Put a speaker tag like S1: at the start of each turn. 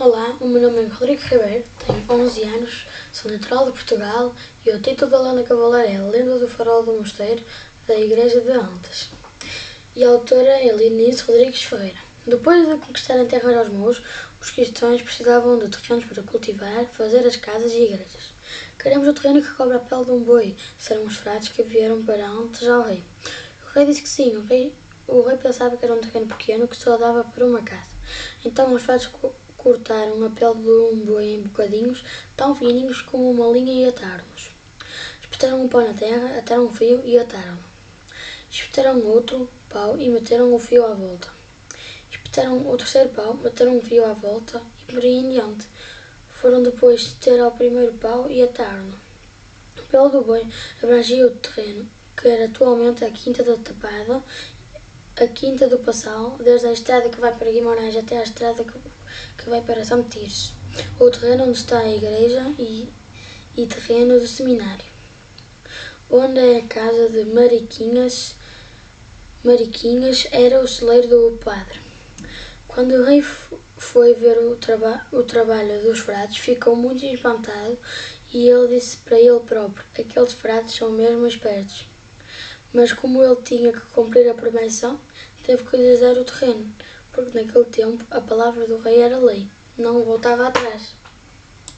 S1: Olá, o meu nome é Rodrigo Ribeiro, tenho 11 anos, sou natural de Portugal e o título da Lenda Cavaleira é Lenda do Farol do Mosteiro da Igreja de Antas. E a autora é Linice Rodrigues Ferreira. Depois de conquistarem terras aos mouros, os cristãos precisavam de terrenos para cultivar, fazer as casas e igrejas. Queremos o terreno que cobre a pele de um boi, disseram os frades que vieram para Antas ao rei. O rei disse que sim, o rei, o rei pensava que era um terreno pequeno que só dava para uma casa. Então os frades cortaram a pele de um boi em bocadinhos tão fininhos como uma linha e ataram-nos. Espetaram um pau na terra, ataram um fio e ataram-no. Espetaram outro pau e meteram o fio à volta. Espetaram o terceiro pau, meteram um fio à volta e por aí em diante. Foram depois ter ao primeiro pau e ataram-no. A pele do boi abrangia o terreno, que era atualmente a Quinta da Tapada a Quinta do Passal, desde a estrada que vai para Guimarães até a estrada que, que vai para São Tirso, o terreno onde está a igreja e, e terreno do seminário, onde é a casa de Mariquinhas, Mariquinhas era o celeiro do padre. Quando o rei foi ver o, traba o trabalho dos frades, ficou muito espantado e ele disse para ele próprio: Aqueles frades são mesmo espertos. Mas como ele tinha que cumprir a promessa, teve que lhes dar o terreno, porque naquele tempo a palavra do rei era lei, não voltava atrás.